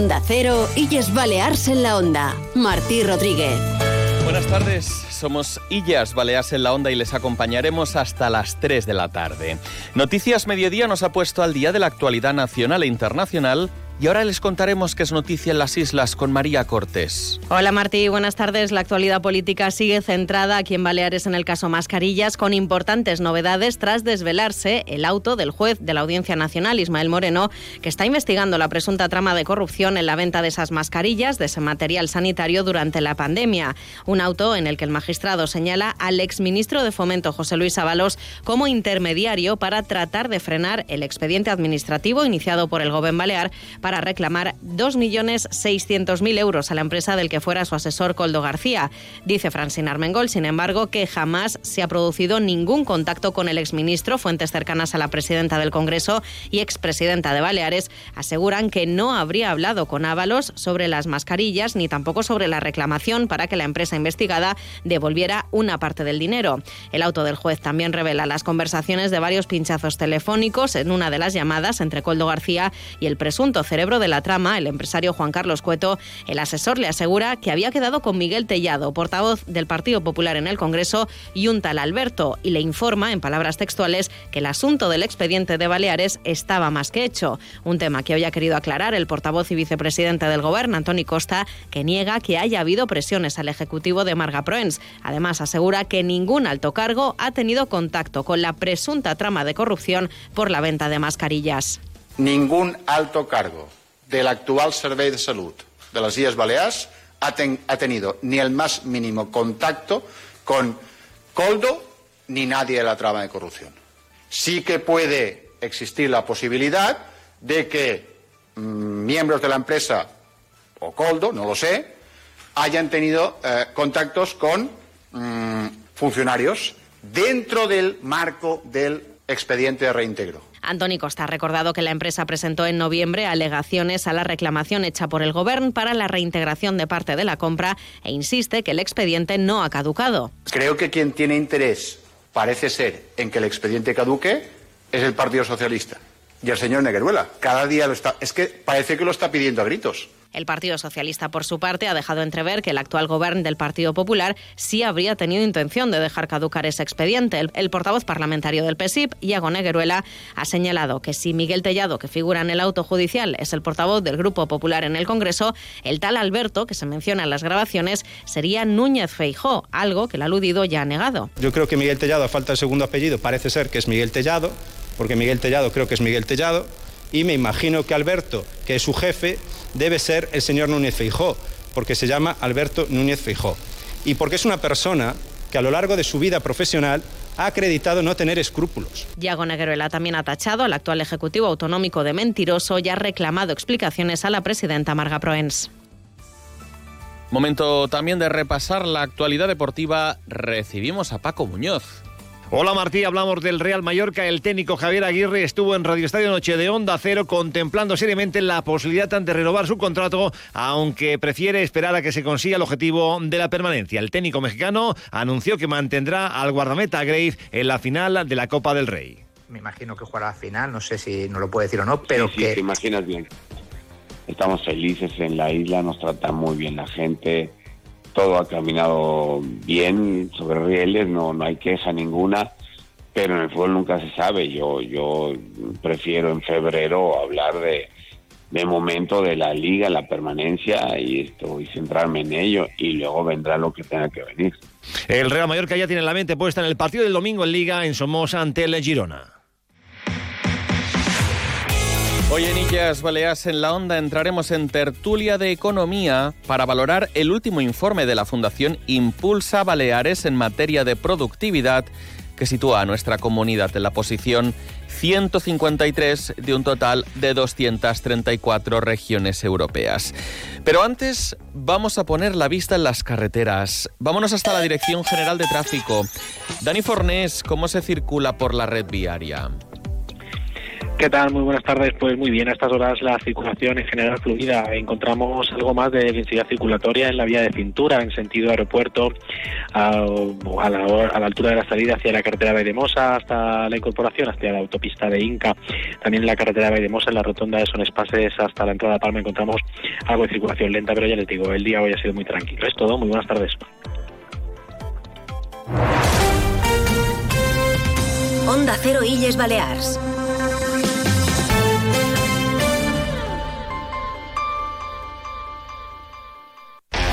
Onda Cero, Illes Balears en la Onda. Martí Rodríguez. Buenas tardes, somos Illas Baleas en la Onda y les acompañaremos hasta las 3 de la tarde. Noticias Mediodía nos ha puesto al día de la actualidad nacional e internacional y ahora les contaremos qué es noticia en las islas con María Cortés. Hola Martí, buenas tardes. La actualidad política sigue centrada aquí en Baleares en el caso Mascarillas, con importantes novedades tras desvelarse el auto del juez de la Audiencia Nacional, Ismael Moreno, que está investigando la presunta trama de corrupción en la venta de esas mascarillas, de ese material sanitario durante la pandemia. Un auto en el que el magistrado señala al exministro de Fomento, José Luis Ábalos, como intermediario para tratar de frenar el expediente administrativo iniciado por el Gobierno Balear reclamar 2.600.000 euros a la empresa del que fuera su asesor Coldo García. Dice Francine Armengol, sin embargo, que jamás se ha producido ningún contacto con el exministro. Fuentes cercanas a la presidenta del Congreso y expresidenta de Baleares aseguran que no habría hablado con Ábalos sobre las mascarillas ni tampoco sobre la reclamación para que la empresa investigada devolviera una parte del dinero. El auto del juez también revela las conversaciones de varios pinchazos telefónicos en una de las llamadas entre Coldo García y el presunto cerebro cerebro de la trama, el empresario Juan Carlos Cueto, el asesor le asegura que había quedado con Miguel Tellado, portavoz del Partido Popular en el Congreso, y un tal Alberto, y le informa, en palabras textuales, que el asunto del expediente de Baleares estaba más que hecho. Un tema que hoy ha querido aclarar el portavoz y vicepresidente del Gobierno, Antoni Costa, que niega que haya habido presiones al Ejecutivo de Marga Proens. Además, asegura que ningún alto cargo ha tenido contacto con la presunta trama de corrupción por la venta de mascarillas. Ningún alto cargo del actual Servei de Salud de las Islas Baleares ha, tenido ni el más mínimo contacto con Coldo ni nadie de la trama de corrupción. Sí que puede existir la posibilidad de que mmm, miembros de la empresa o Coldo, no lo sé, hayan tenido eh, contactos con mmm, funcionarios dentro del marco del expediente de reintegro. Antoni Costa ha recordado que la empresa presentó en noviembre alegaciones a la reclamación hecha por el Gobierno para la reintegración de parte de la compra e insiste que el expediente no ha caducado. Creo que quien tiene interés parece ser en que el expediente caduque es el Partido Socialista y el señor Negueruela. Cada día lo está. Es que parece que lo está pidiendo a gritos. El Partido Socialista, por su parte, ha dejado entrever que el actual gobierno del Partido Popular sí habría tenido intención de dejar caducar ese expediente. El, portavoz parlamentario del PSIP, Iago Negueruela, ha señalado que si Miguel Tellado, que figura en el auto judicial, es el portavoz del Grupo Popular en el Congreso, el tal Alberto, que se menciona en las grabaciones, sería Núñez Feijó, algo que el aludido ya ha negado. Yo creo que Miguel Tellado, a falta del segundo apellido, parece ser que es Miguel Tellado, porque Miguel Tellado creo que es Miguel Tellado, y me imagino que Alberto, que es su jefe, debe ser el señor Núñez Feijó, porque se llama Alberto Núñez Feijó. Y porque es una persona que a lo largo de su vida profesional ha acreditado no tener escrúpulos. Yago Negueruela también ha tachado al actual Ejecutivo Autonómico de mentiroso y ha reclamado explicaciones a la presidenta Marga Proens. Momento también de repasar la actualidad deportiva. Recibimos a Paco Muñoz. Hola Martí, hablamos del Real Mallorca. El técnico Javier Aguirre estuvo en Radio Estadio Noche de Onda Cero contemplando seriamente la posibilidad de renovar su contrato, aunque prefiere esperar a que se consiga el objetivo de la permanencia. El técnico mexicano anunció que mantendrá al guardameta Grace en la final de la Copa del Rey. Me imagino que jugará la final, no sé si nos lo puede decir o no, pero sí, sí, que... te imaginas bien. Estamos felices en la isla, nos trata muy bien la gente todo ha caminado bien sobre rieles, no, no hay queja ninguna, pero en el fútbol nunca se sabe. Yo, yo prefiero en febrero hablar de, de momento de la liga, la permanencia y esto y centrarme en ello y luego vendrá lo que tenga que venir. El Real Mallorca ya tiene la mente puesta en el partido del domingo en Liga en Somoza ante el Girona. Hoy en Illas Baleas en la Onda entraremos en tertulia de economía para valorar el último informe de la Fundación Impulsa Baleares en materia de productividad que sitúa a nuestra comunidad en la posición 153 de un total de 234 regiones europeas. Pero antes vamos a poner la vista en las carreteras. Vámonos hasta la Dirección General de Tráfico. Dani Fornés, ¿cómo se circula por la red viaria? ¿Qué tal? Muy buenas tardes. Pues muy bien, a estas horas la circulación en general fluida. Encontramos algo más de densidad circulatoria en la vía de cintura, en sentido aeropuerto, a, la, altura de la salida hacia la carretera de Mosa hasta la incorporación, hacia la autopista de Inca. También en la carretera de Mosa, en la rotonda de Son Espaces hasta la entrada de Palma, encontramos algo de circulación lenta, pero ya les digo, el día hoy ha sido muy tranquilo. Es todo. Muy buenas tardes. Onda Cero Illes Balears.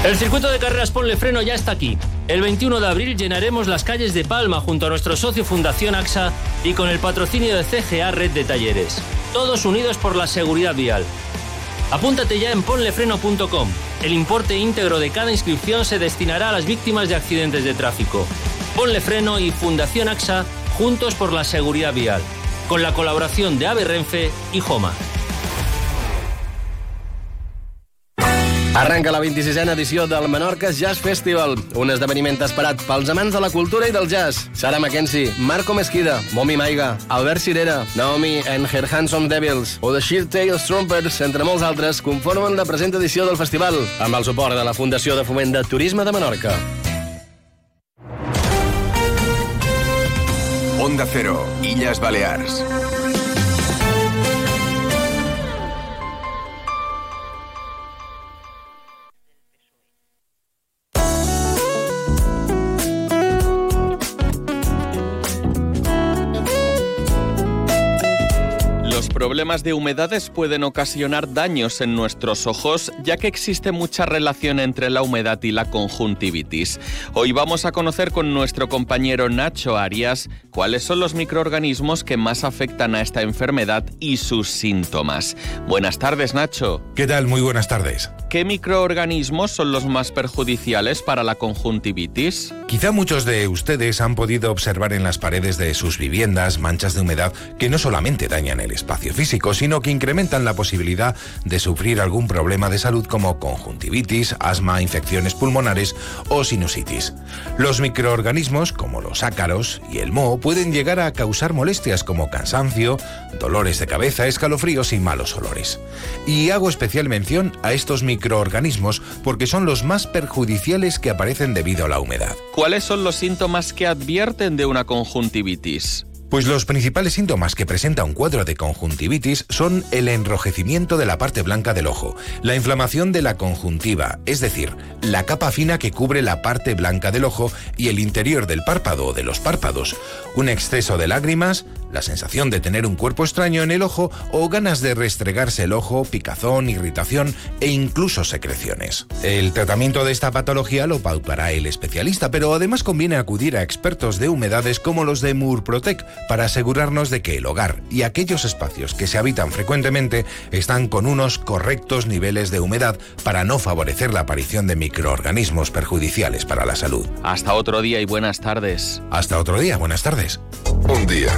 El circuito de carreras Ponle Freno ya está aquí. El 21 de abril llenaremos las calles de Palma junto a nuestro socio Fundación AXA y con el patrocinio de CGA Red de Talleres. Todos unidos por la seguridad vial. Apúntate ya en ponlefreno.com. El importe íntegro de cada inscripción se destinará a las víctimas de accidentes de tráfico. Ponle Freno y Fundación AXA juntos por la seguridad vial. Con la colaboración de AVE Renfe y Joma. Arranca la 26a edició del Menorca Jazz Festival, un esdeveniment esperat pels amants de la cultura i del jazz. Sara Mackenzie, Marco Mesquida, Momi Maiga, Albert Cirera, Naomi and Her Handsome Devils o The Sheer Tales Trumpets, entre molts altres, conformen la present edició del festival, amb el suport de la Fundació de Foment de Turisme de Menorca. Onda Cero, Illes Balears. Problemas de humedades pueden ocasionar daños en nuestros ojos, ya que existe mucha relación entre la humedad y la conjuntivitis. Hoy vamos a conocer con nuestro compañero Nacho Arias cuáles son los microorganismos que más afectan a esta enfermedad y sus síntomas. Buenas tardes, Nacho. ¿Qué tal? Muy buenas tardes. ¿Qué microorganismos son los más perjudiciales para la conjuntivitis? Quizá muchos de ustedes han podido observar en las paredes de sus viviendas manchas de humedad que no solamente dañan el espacio físico, sino que incrementan la posibilidad de sufrir algún problema de salud como conjuntivitis, asma, infecciones pulmonares o sinusitis. Los microorganismos, como los ácaros y el moho, pueden llegar a causar molestias como cansancio, dolores de cabeza, escalofríos y malos olores. Y hago especial mención a estos microorganismos porque son los más perjudiciales que aparecen debido a la humedad. ¿Cuáles son los síntomas que advierten de una conjuntivitis? Pues los principales síntomas que presenta un cuadro de conjuntivitis son el enrojecimiento de la parte blanca del ojo, la inflamación de la conjuntiva, es decir, la capa fina que cubre la parte blanca del ojo y el interior del párpado o de los párpados, un exceso de lágrimas, la sensación de tener un cuerpo extraño en el ojo o ganas de restregarse el ojo, picazón, irritación e incluso secreciones. El tratamiento de esta patología lo pautará el especialista, pero además conviene acudir a expertos de humedades como los de Murprotec para asegurarnos de que el hogar y aquellos espacios que se habitan frecuentemente están con unos correctos niveles de humedad para no favorecer la aparición de microorganismos perjudiciales para la salud. Hasta otro día y buenas tardes. Hasta otro día, buenas tardes. Un día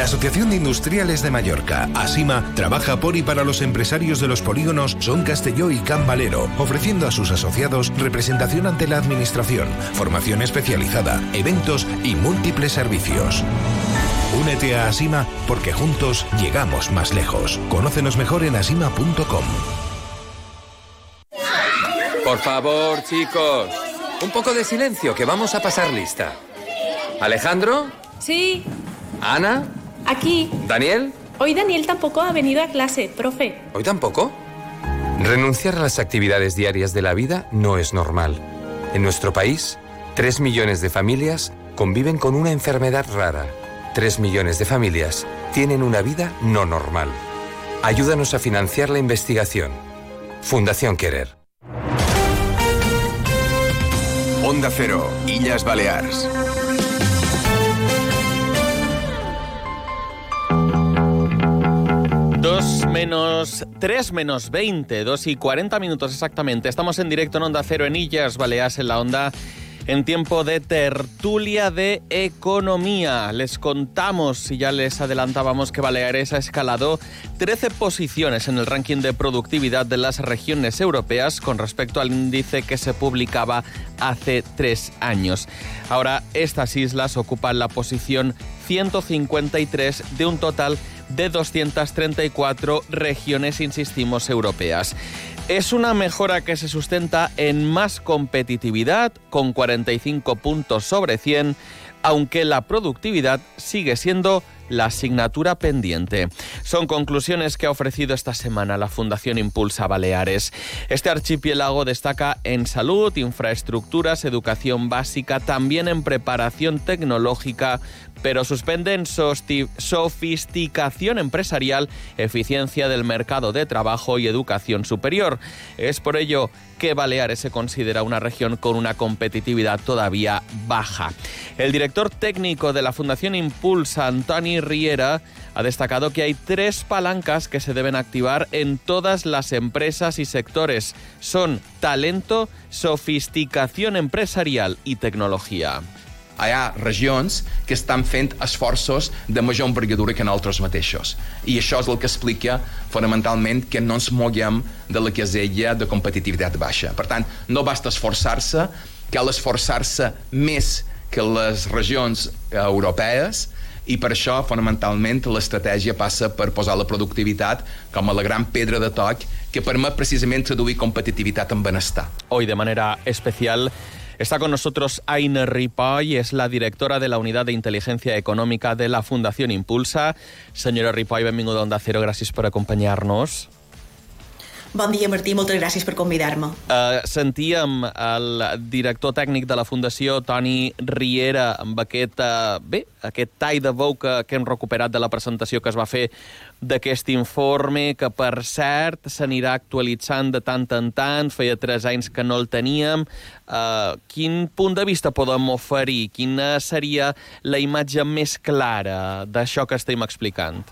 La Asociación de Industriales de Mallorca, ASIMA, trabaja por y para los empresarios de los polígonos Son Castelló y Can Valero, ofreciendo a sus asociados representación ante la Administración, formación especializada, eventos y múltiples servicios. Únete a ASIMA porque juntos llegamos más lejos. Conócenos mejor en asima.com. Por favor, chicos, un poco de silencio, que vamos a pasar lista. Alejandro, Sí, Ana, aquí. Daniel, Hoy Daniel tampoco ha venido a clase, profe. ¿hoy tampoco? Renunciar a las actividades diarias de la vida no es normal. En nuestro país, 3 millones de familias conviven con una enfermedad rara. 3 millones de familias tienen una vida no normal. Ayúdanos a financiar la investigación. Fundación Querer. Onda Cero, Illes Balears. 2 menos 3 menos 20, 2 y 40 minutos exactamente. Estamos en directo en Onda Cero en Illas Baleas en la Onda en tiempo de tertulia de economía. Les contamos y ya les adelantábamos que Baleares ha escalado 13 posiciones en el ranking de productividad de las regiones europeas con respecto al índice que se publicaba hace tres años. Ahora estas islas ocupan la posición 153 de un total de 234 regiones, insistimos, europeas. Es una mejora que se sustenta en más competitividad, con 45 puntos sobre 100, aunque la productividad sigue siendo la asignatura pendiente. Son conclusiones que ha ofrecido esta semana la Fundación Impulsa Baleares. Este archipiélago destaca en salud, infraestructuras, educación básica, también en preparación tecnológica, pero suspende en sofisticación empresarial, eficiencia del mercado de trabajo y educación superior. Es por ello que Baleares se considera una región con una competitividad todavía baja. El director técnico de la Fundación Impulsa, Antoni Riera, ha destacado que hay tres palancas que se deben activar en todas las empresas y sectores. Son talento, sofisticación empresarial y tecnología. Hi ha regions que estan fent esforços de major envergadura que nosaltres mateixos. I això és el que explica fonamentalment que no ens moguem de la casella de competitivitat baixa. Per tant, no basta esforçar-se, cal esforçar-se més que les regions europees i per això, fonamentalment, l'estratègia passa per posar la productivitat com a la gran pedra de toc que permet precisament traduir competitivitat en benestar. Hoy, de manera especial, Está con nosotros Aine Ripoll, es la directora de la Unidad de Inteligencia Económica de la Fundación Impulsa. Senyora Ripoll, benvinguda a Onda Cero, gràcies per acompanyar-nos. Bon dia, Martí, moltes gràcies per convidar-me. Uh, sentíem el director tècnic de la Fundació, Toni Riera, amb aquest, uh, bé, aquest tall de veu que, que hem recuperat de la presentació que es va fer d'aquest informe, que per cert s'anirà actualitzant de tant en tant, feia tres anys que no el teníem. Uh, quin punt de vista podem oferir? Quina seria la imatge més clara d'això que estem explicant?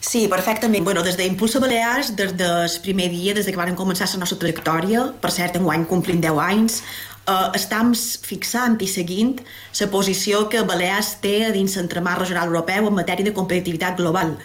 Sí, perfectament. Bueno, des d'Impulsa Balears, des del primer dia, des de que vam començar la nostra trajectòria, per cert, en guany complim 10 anys, eh, estem fixant i seguint la posició que Balears té a dins l'entremat regional europeu en matèria de competitivitat global.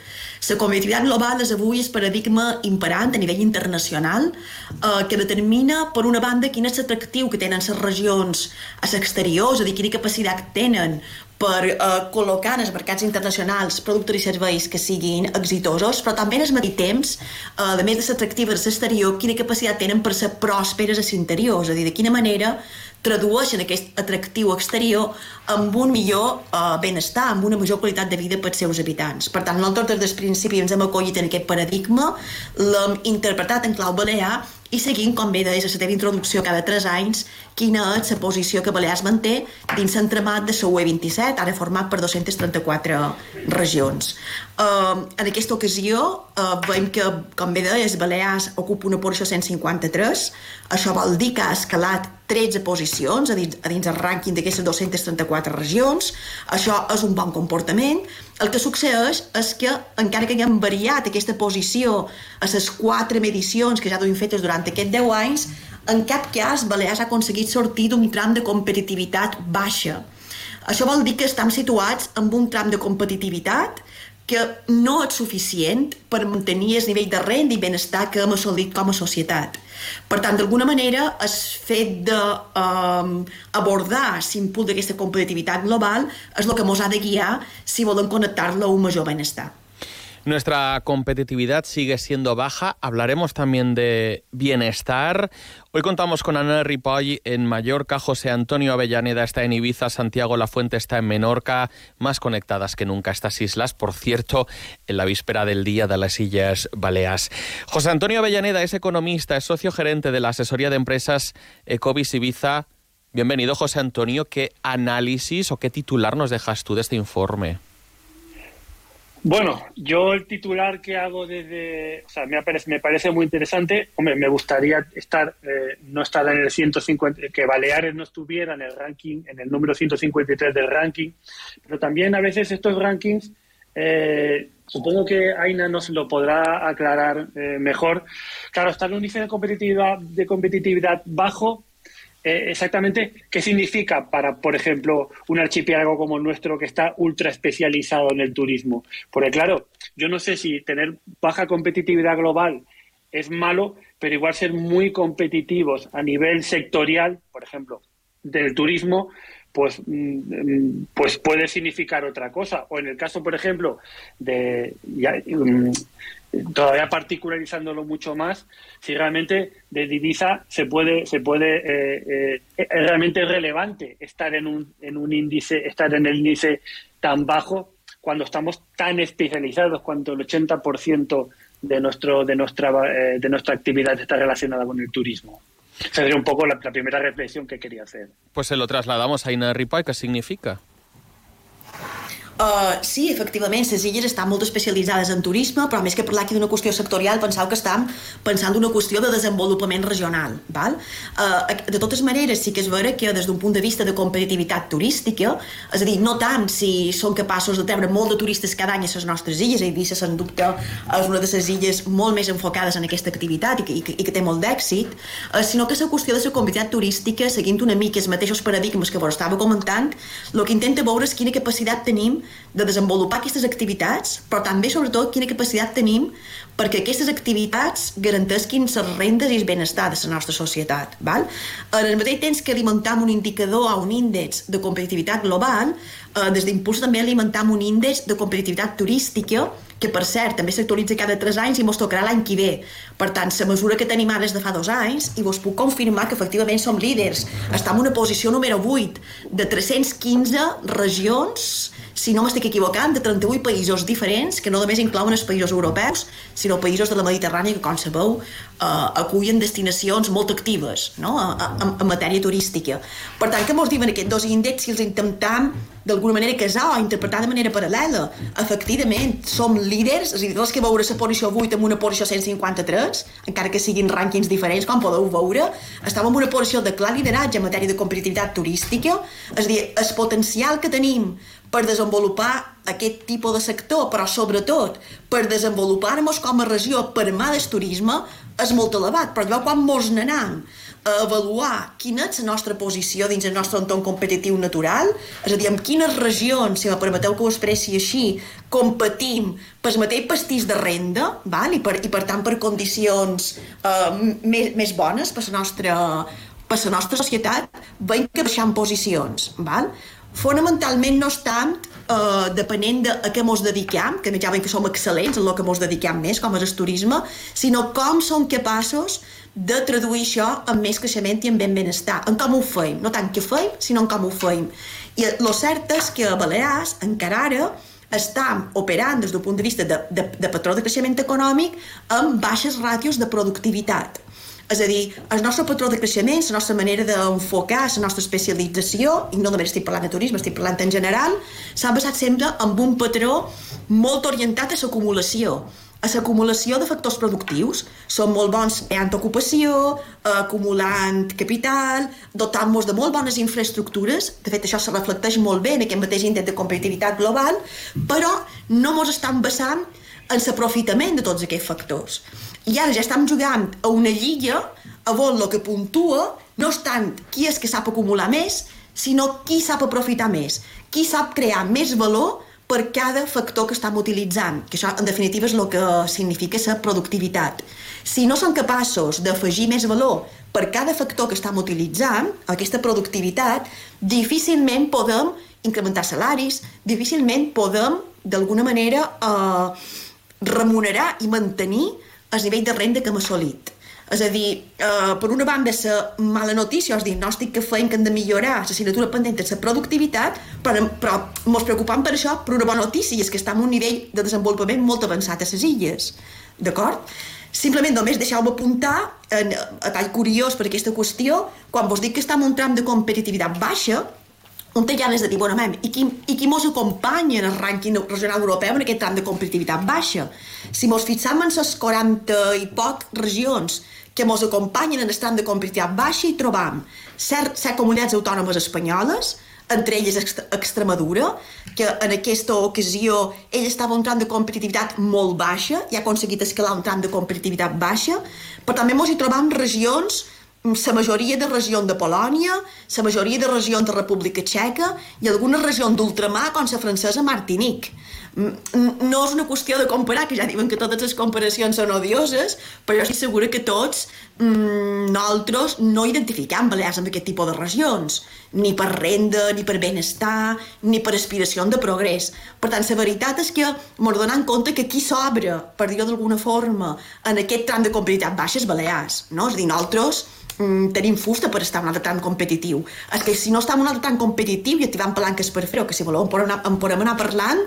La competitivitat global és avui el paradigma imperant a nivell internacional eh, que determina, per una banda, quin és l'atractiu que tenen les regions a l'exterior, és a dir, quina capacitat tenen per eh, col·locar en els mercats internacionals productes i serveis que siguin exitosos, però també en el mateix temps, eh, a més de ser atractives a l'exterior, quina capacitat tenen per ser pròsperes a l'interior, és a dir, de quina manera tradueixen aquest atractiu exterior amb un millor uh, benestar, amb una major qualitat de vida pels seus habitants. Per tant, nosaltres des del principi ens hem acollit en aquest paradigma, l'hem interpretat en clau balear i seguint, com bé deies, la teva introducció cada 3 anys, quina és la posició que Balears manté dins l'entremat de la UE 27, ara format per 234 regions. Uh, en aquesta ocasió uh, veiem que, com bé deies, Balears ocupa una posició 153, això vol dir que ha escalat 13 posicions a dins, a dins el rànquing d'aquestes 234 regions, això és un bon comportament. El que succeeix és que, encara que haguem variat aquesta posició a les quatre medicions que ja duim fetes durant aquests 10 anys, en cap cas Balears ha aconseguit sortir d'un tram de competitivitat baixa. Això vol dir que estem situats en un tram de competitivitat que no és suficient per mantenir el nivell de renda i benestar que hem assolit com a societat. Per tant, d'alguna manera, el fet d'abordar um, l'impuls d'aquesta competitivitat global és el que ens ha de guiar si volem connectar-la a un major benestar. Nuestra competitividad sigue siendo baja. Hablaremos también de bienestar. Hoy contamos con Ana Ripoll en Mallorca, José Antonio Avellaneda está en Ibiza, Santiago La Fuente está en Menorca, más conectadas que nunca estas islas, por cierto, en la víspera del Día de las Islas Baleas. José Antonio Avellaneda es economista, es socio gerente de la asesoría de empresas Ecovis Ibiza. Bienvenido, José Antonio. ¿Qué análisis o qué titular nos dejas tú de este informe? Bueno, yo el titular que hago desde, o sea, me parece, me parece muy interesante. Hombre, me gustaría estar, eh, no estar en el 150, que Baleares no estuviera en el ranking, en el número 153 del ranking, pero también a veces estos rankings eh, supongo que Aina nos lo podrá aclarar eh, mejor. Claro, está en un índice de competitividad, de competitividad bajo. Eh, exactamente, ¿qué significa para, por ejemplo, un archipiélago como el nuestro que está ultra especializado en el turismo? Porque, claro, yo no sé si tener baja competitividad global es malo, pero igual ser muy competitivos a nivel sectorial, por ejemplo, del turismo, pues, mm, pues puede significar otra cosa. O en el caso, por ejemplo, de mm, todavía particularizándolo mucho más, si realmente de divisa se puede, se puede eh, eh, es realmente relevante estar en un, en un índice, estar en el índice tan bajo cuando estamos tan especializados, cuando el 80% de nuestro, de nuestra eh, de nuestra actividad está relacionada con el turismo. Sería un poco la, primera reflexión que quería hacer. Pues se lo trasladamos a Ina Ripoll, ¿qué significa? Uh, sí, efectivament, les illes estan molt especialitzades en turisme, però més que parlar aquí d'una qüestió sectorial, penseu que estem pensant d'una qüestió de desenvolupament regional. Val? Uh, de totes maneres, sí que és vera que des d'un punt de vista de competitivitat turística, és a dir, no tant si són capaços de treure molt de turistes cada any a les nostres illes, i Eivissa, sens dubte, és una de les illes molt més enfocades en aquesta activitat i que, i que, i que té molt d'èxit, uh, sinó que la qüestió de la competitivitat turística, seguint una mica els mateixos paradigmes que vos estava comentant, el que intenta veure és quina capacitat tenim de desenvolupar aquestes activitats, però també, sobretot, quina capacitat tenim perquè aquestes activitats garantesquin les rendes i el benestar de la nostra societat. Val? En el mateix temps que alimentam un indicador o un índex de competitivitat global, eh, des d'Impuls també alimentam un índex de competitivitat turística que per cert també s'actualitza cada 3 anys i mos tocarà l'any que ve. Per tant, la mesura que tenim ara és de fa dos anys i vos puc confirmar que efectivament som líders. Estem en una posició número 8 de 315 regions si no m'estic equivocant, de 38 països diferents, que no només inclouen els països europeus, sinó països de la Mediterrània que, com sabeu, eh, acullen destinacions molt actives no? a, en matèria turística. Per tant, què mos diuen aquests dos índexs si els intentam d'alguna manera casar o interpretar de manera paral·lela? Efectivament, som líders, és a dir, dels que veure la posició 8 amb una posició 153, encara que siguin rànquings diferents, com podeu veure, estem en una posició de clar lideratge en matèria de competitivitat turística, és a dir, el potencial que tenim per desenvolupar aquest tipus de sector, però sobretot per desenvolupar-nos com a regió per mà del turisme és molt elevat. Però llavors quan mos n'anem a avaluar quina és la nostra posició dins el nostre entorn competitiu natural, és a dir, en quines regions, si me permeteu que ho expressi així, competim pel mateix pastís de renda, val? I, per, i per tant per condicions eh, més, més bones per la nostra, per la nostra societat, veiem que baixem posicions. Val? Fonamentalment no és tant eh, depenent de a què mos dediquem, que ja veiem que som excel·lents en el que mos dediquem més, com és el turisme, sinó com som capaços de traduir això en més creixement i en ben benestar, en com ho feim, no tant què feim, sinó en com ho feim. I el cert és que a Balears encara ara estem operant des del punt de vista de, de, de patró de creixement econòmic amb baixes ràtios de productivitat. És a dir, el nostre patró de creixement, la nostra manera d'enfocar, la nostra especialització, i no només estic parlant de turisme, estic parlant en general, s'ha basat sempre en un patró molt orientat a l'acumulació a l'acumulació de factors productius. Som molt bons creant ocupació, acumulant capital, dotant-nos de molt bones infraestructures, de fet això se reflecteix molt bé en aquest mateix índex de competitivitat global, però no ens estan basant en l'aprofitament de tots aquests factors. I ara ja estem jugant a una lliga a on el que puntua no és tant qui és que sap acumular més, sinó qui sap aprofitar més, qui sap crear més valor per cada factor que estem utilitzant, que això en definitiva és el que significa la productivitat. Si no som capaços d'afegir més valor per cada factor que estem utilitzant, aquesta productivitat, difícilment podem incrementar salaris, difícilment podem, d'alguna manera, eh, remunerar i mantenir el nivell de renda que hem assolit. És a dir, eh, per una banda, la mala notícia, el diagnòstic que feim que hem de millorar l'assignatura pendent és la productivitat, però, però ens preocupem per això per una bona notícia, és que estem en un nivell de desenvolupament molt avançat a les illes. D'acord? Simplement només deixeu-me apuntar, en, a tall curiós per aquesta qüestió, quan vos dic que estem en un tram de competitivitat baixa, on té ganes de dir, bueno, mem, i qui, i qui mos acompanya en el rànquing regional europeu en aquest tram de competitivitat baixa? Si mos fixam en les 40 i poc regions que mos acompanyen en el tram de competitivitat baixa i trobam set, set comunitats autònomes espanyoles, entre elles Ext- Extremadura, que en aquesta ocasió ell estava un tram de competitivitat molt baixa i ha aconseguit escalar un tram de competitivitat baixa, però també ens hi trobam regions la majoria de regions de Polònia, la majoria de regions de República Txeca i algunes regions d'ultramar com la francesa Martinique. Mm, No és una qüestió de comparar, que ja diuen que totes les comparacions són odioses, però jo estic segura que tots mm, nosaltres no identifiquem Balears amb aquest tipus de regions, ni per renda, ni per benestar, ni per aspiració de progrés. Per tant, la veritat és que ens donem compte que qui s'obre, per dir-ho d'alguna forma, en aquest tram de competitivitat baixa és Balears, no? És a dir, nosaltres mm, tenim fusta per estar en un altre tram competitiu. És que si no estem en un altre tram competitiu i activant palanques per fer-ho, que si voleu en podem anar parlant,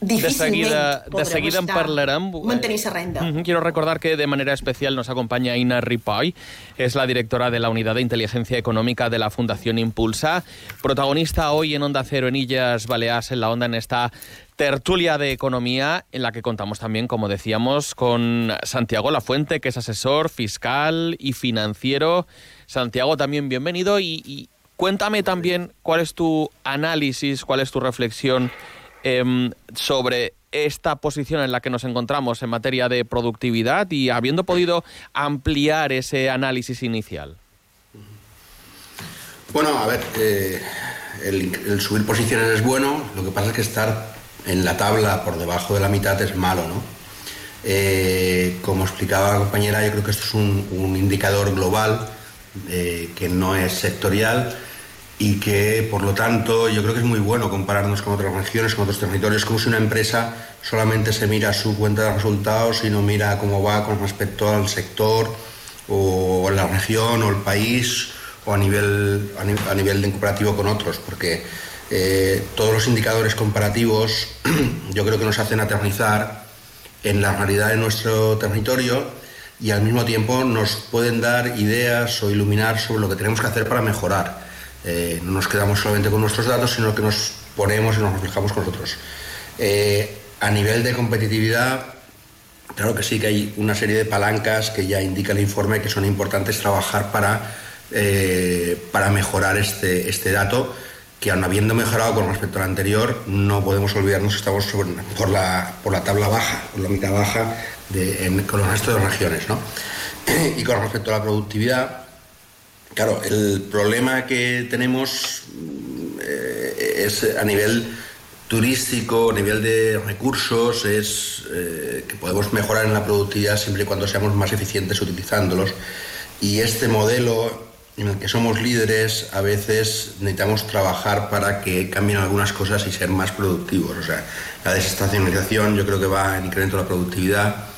De seguida, de seguida en parlarem. Mantenir la renda. Ujú, Quiero recordar que de manera especial nos acompaña Ina Ripoll, es la directora de la Unidad de Inteligencia Económica de la Fundación Impulsa, protagonista hoy en Onda Cero en Illas Baleares, en la Onda, en esta tertulia de economía, en la que contamos también, como decíamos, con Santiago Lafuente, que es asesor fiscal y financiero. Santiago, también bienvenido y, y cuéntame también cuál es tu análisis, cuál es tu reflexión em, sobre esta posición en la que nos encontramos en materia de productividad y habiendo podido ampliar ese análisis inicial. Bueno, a ver, eh, el, subir posiciones es bueno, lo que pasa es que estar en la tabla por debajo de la mitad es malo, ¿no? Eh, como explicaba la compañera, yo creo que esto es un, un indicador global eh, que no es sectorial y que por lo tanto yo creo que es muy bueno compararnos con otras regiones, con otros territorios, como si una empresa solamente se mira su cuenta de resultados y no mira cómo va con respecto al sector o la región o el país o a nivel, a, ni- a nivel de comparativo con otros, porque eh, todos los indicadores comparativos yo creo que nos hacen aterrizar en la realidad de nuestro territorio y al mismo tiempo nos pueden dar ideas o iluminar sobre lo que tenemos que hacer para mejorar. Eh, no nos quedamos solamente con nuestros datos, sino que nos ponemos y nos reflejamos con nosotros. Eh, a nivel de competitividad, claro que sí que hay una serie de palancas que ya indica el informe que son importantes trabajar para, eh, para mejorar este, este dato, que aun habiendo mejorado con respecto al anterior, no podemos olvidarnos estamos por, la, por la tabla baja, por la mitad baja en- con los restos de regiones. ¿no? Y con respecto a la productividad, Claro, el problema que tenemos eh, es a nivel turístico, a nivel de recursos, es eh, que podemos mejorar en la productividad siempre y cuando seamos más eficientes utilizándolos. Y este modelo en el que somos líderes, a veces necesitamos trabajar para que cambien algunas cosas y ser más productivos. O sea, la desestacionalización yo creo que va en incremento de la productividad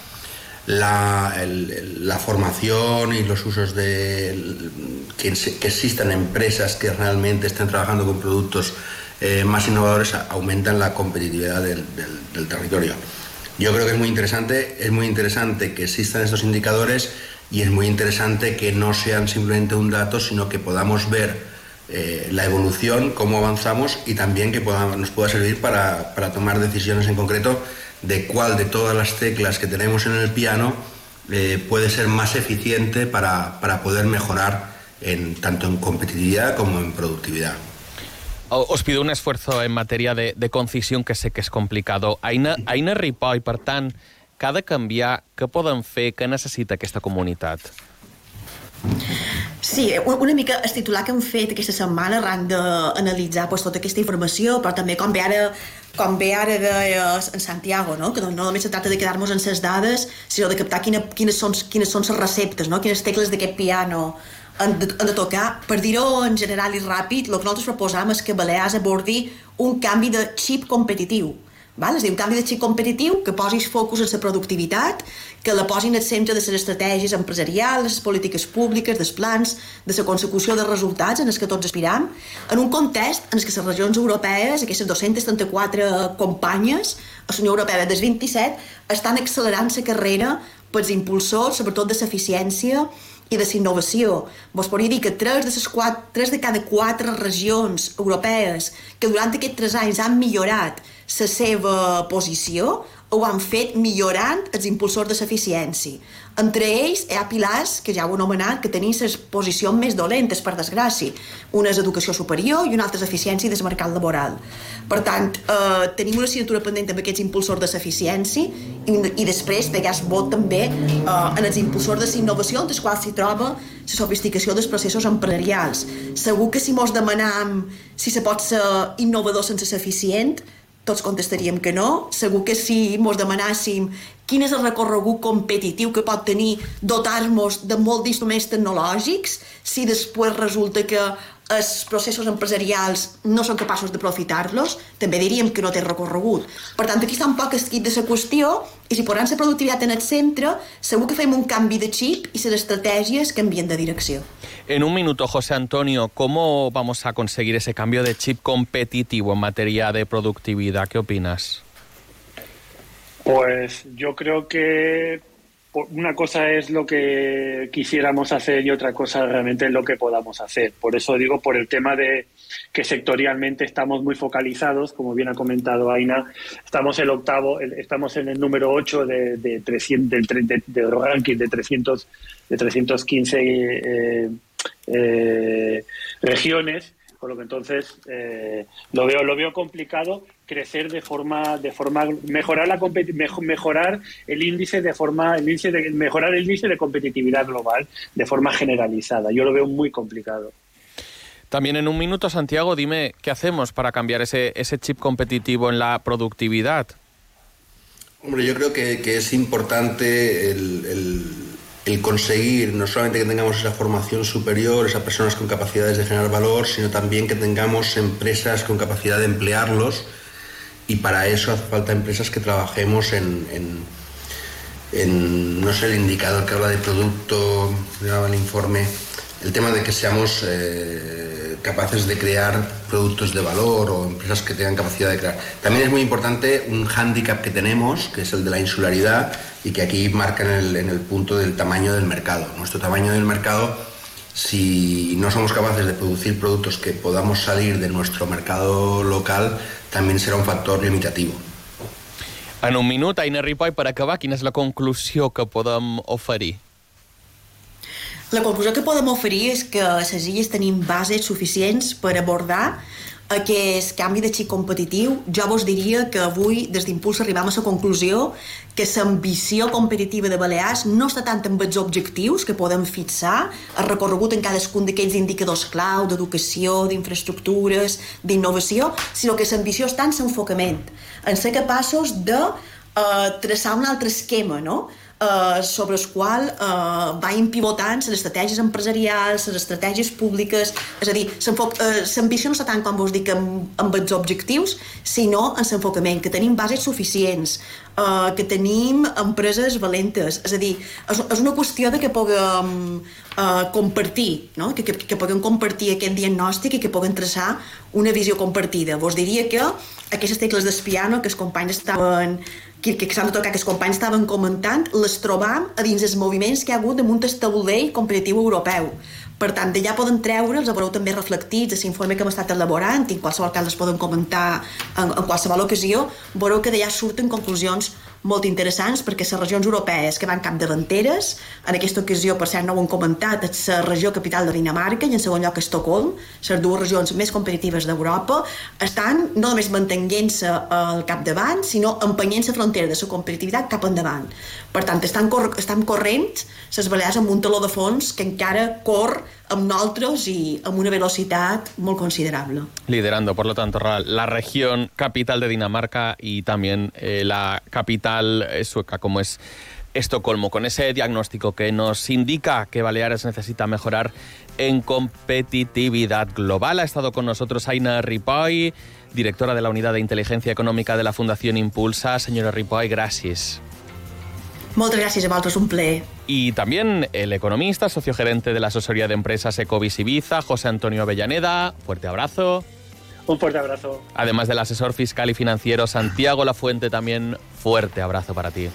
la, la formación y los usos de que, existan empresas que realmente estén trabajando con productos eh, más innovadores aumentan la competitividad del, territorio. Yo creo que es muy interesante, es muy interesante que existan estos indicadores y es muy interesante que no sean simplemente un dato, sino que podamos ver eh, la evolución, cómo avanzamos y también que nos pueda servir para, para tomar decisiones en concreto de cuál de todas las teclas que tenemos en el piano eh, puede ser más eficiente para, para poder mejorar en, tanto en competitividad como en productividad. Os pido un esfuerzo en materia de, de concisión que sé que és complicado. Aina, Aina Ripoll, per tant, que ha de canviar, què poden fer, què necessita aquesta comunitat? Sí, una mica el titular que hem fet aquesta setmana arran d'analitzar pues, tota aquesta informació, però també com bé ara, com bé ara deia en Santiago, no? que no no només se tracta de quedar-nos en les dades, sinó de captar quina, quines, són, quines són les receptes, no? quines tecles d'aquest piano han de, han de tocar. Per dir-ho en general i ràpid, el que nosaltres proposam és que Balears abordi un canvi de xip competitiu. Val? És a dir, un canvi de xip competitiu que posis focus en la productivitat, que la posin al centre de les estratègies empresarials, les polítiques públiques, dels plans, de la consecució de resultats en els que tots aspiram, en un context en què les regions europees, aquestes 234 companyes, a la Unió Europea des 27, estan accelerant la carrera pels impulsors, sobretot de l'eficiència i de innovació. Vos podria dir que tres de, les quatre, tres de cada quatre regions europees que durant aquests tres anys han millorat la seva posició ho han fet millorant els impulsors de l'eficiència. Entre ells hi ha pilars, que ja ho he anomenat, que tenen les posicions més dolentes, per desgràcia. Una és educació superior i una altra és eficiència del mercat laboral. Per tant, eh, tenim una assignatura pendent amb aquests impulsors de l'eficiència i, i després pegar vot també eh, en els impulsors de l'innovació, entre els quals s'hi troba la sofisticació dels processos empresarials. Segur que si mos demanam si se pot ser innovador sense ser eficient, tots contestaríem que no. Segur que si mos demanàssim quin és el recorregut competitiu que pot tenir dotar-nos de molt d'instruments tecnològics, si després resulta que els processos empresarials no són capaços d'aprofitar-los, també diríem que no té recorregut. Per tant, aquí està un poc esquit de la qüestió i si posant la productivitat en el centre, segur que fem un canvi de xip i les estratègies canvien de direcció. En un minuto, José Antonio, ¿cómo vamos a conseguir ese cambio de chip competitivo en materia de productividad? ¿Qué opinas? Pues yo creo que una cosa es lo que quisiéramos hacer y otra cosa realmente es lo que podamos hacer. Por eso digo, por el tema de que sectorialmente estamos muy focalizados, como bien ha comentado Aina, estamos el octavo, estamos en el número 8 de, de 300, del, de, ranking de 300, de 315 eh, eh, regiones por lo que entonces eh, lo veo lo veo complicado crecer de forma de forma mejorar la mejorar el índice de forma el índice de mejorar el índice de competitividad global de forma generalizada. Yo lo veo muy complicado. También en un minuto Santiago dime qué hacemos para cambiar ese ese chip competitivo en la productividad Hombre, yo creo que, que es importante el, el el conseguir no solamente que tengamos esa formación superior, esas personas con capacidades de generar valor, sino también que tengamos empresas con capacidad de emplearlos. Y para eso hace falta empresas que trabajemos en, no sé, el indicador que habla de producto, el informe, el tema de que seamos eh, capaces de crear productos de valor o empresas que tengan capacidad de crear. También es muy importante un hándicap que tenemos, que es el de la insularidad, y que aquí marcan en el, punto del tamaño del mercado. Nuestro tamaño del mercado, si no somos capaces de producir productos que podamos salir de nuestro mercado local, también será un factor limitativo. En un minut, Aina Ripoll, acabar, quina és la conclusió que podem oferir? La conclusió que podem oferir és que a les illes tenim bases suficients per abordar aquest canvi de xip competitiu, jo vos diria que avui des d'Impuls arribam a la conclusió que l'ambició competitiva de Balears no està tant en els objectius que podem fixar, el recorregut en cadascun d'aquells indicadors clau d'educació, d'infraestructures, d'innovació, sinó que l'ambició està en l'enfocament, en ser capaços de eh, traçar un altre esquema, no? Eh, sobre el qual eh, vagin pivotant les estratègies empresarials, les estratègies públiques, és a dir, l'ambició eh, no està tant, com vos dic, amb, amb els objectius, sinó en l'enfocament, que tenim bases suficients, eh, que tenim empreses valentes, és a dir, és, és una qüestió de que puguem eh, compartir, no? que, que, que puguem compartir aquest diagnòstic i que puguem traçar una visió compartida. Vos diria que aquestes tecles d'espiano que els companys estaven que, que s'han de tocar, que els companys estaven comentant, les trobam a dins els moviments que ha hagut damunt el taulell competitiu europeu. Per tant, d'allà poden treure, els veureu també reflectits a l'informe que hem estat elaborant i en qualsevol cas les poden comentar en, en qualsevol ocasió, veureu que d'allà surten conclusions molt interessants perquè les regions europees que van capdavanteres, en aquesta ocasió, per cert, no ho hem comentat, és la regió capital de Dinamarca i en segon lloc Estocolm, les dues regions més competitives d'Europa, estan no només mantenint-se al capdavant, sinó empenyent la frontera de la competitivitat cap endavant. Per tant, estan, cor estan corrents les Balears amb un taló de fons que encara cor amb nosaltres y amb una velocidad muy considerable. Liderando, por lo tanto, la región capital de Dinamarca y también eh, la capital eh, sueca, como es Estocolmo, con ese diagnóstico que nos indica que Baleares necesita mejorar en competitividad global. Ha estado con nosotros Aina Ripoy, directora de la Unidad de Inteligencia Económica de la Fundación Impulsa. Señora Ripoy, gracias. Muchas gracias, a vosaltres, un placer. Y también el economista, socio gerente de la asesoría de empresas Ecovis Ibiza, José Antonio Avellaneda. Fuerte abrazo. Un fuerte abrazo. Además del asesor fiscal y financiero Santiago La Fuente, también fuerte abrazo para ti.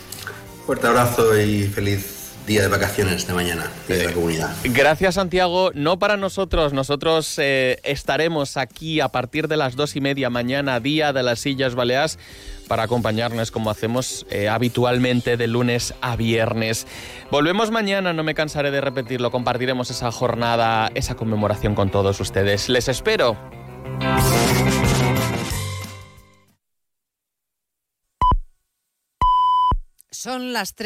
Fuerte abrazo y feliz día de vacaciones de mañana, día de la comunidad. Gracias, Santiago. No para nosotros. Nosotros eh, estaremos aquí a partir de las dos y media mañana, día de las Sillas Baleares, para acompañarnos como hacemos eh, habitualmente de lunes a viernes. Volvemos mañana, no me cansaré de repetirlo. Compartiremos esa jornada, esa conmemoración con todos ustedes. Les espero. Son las 3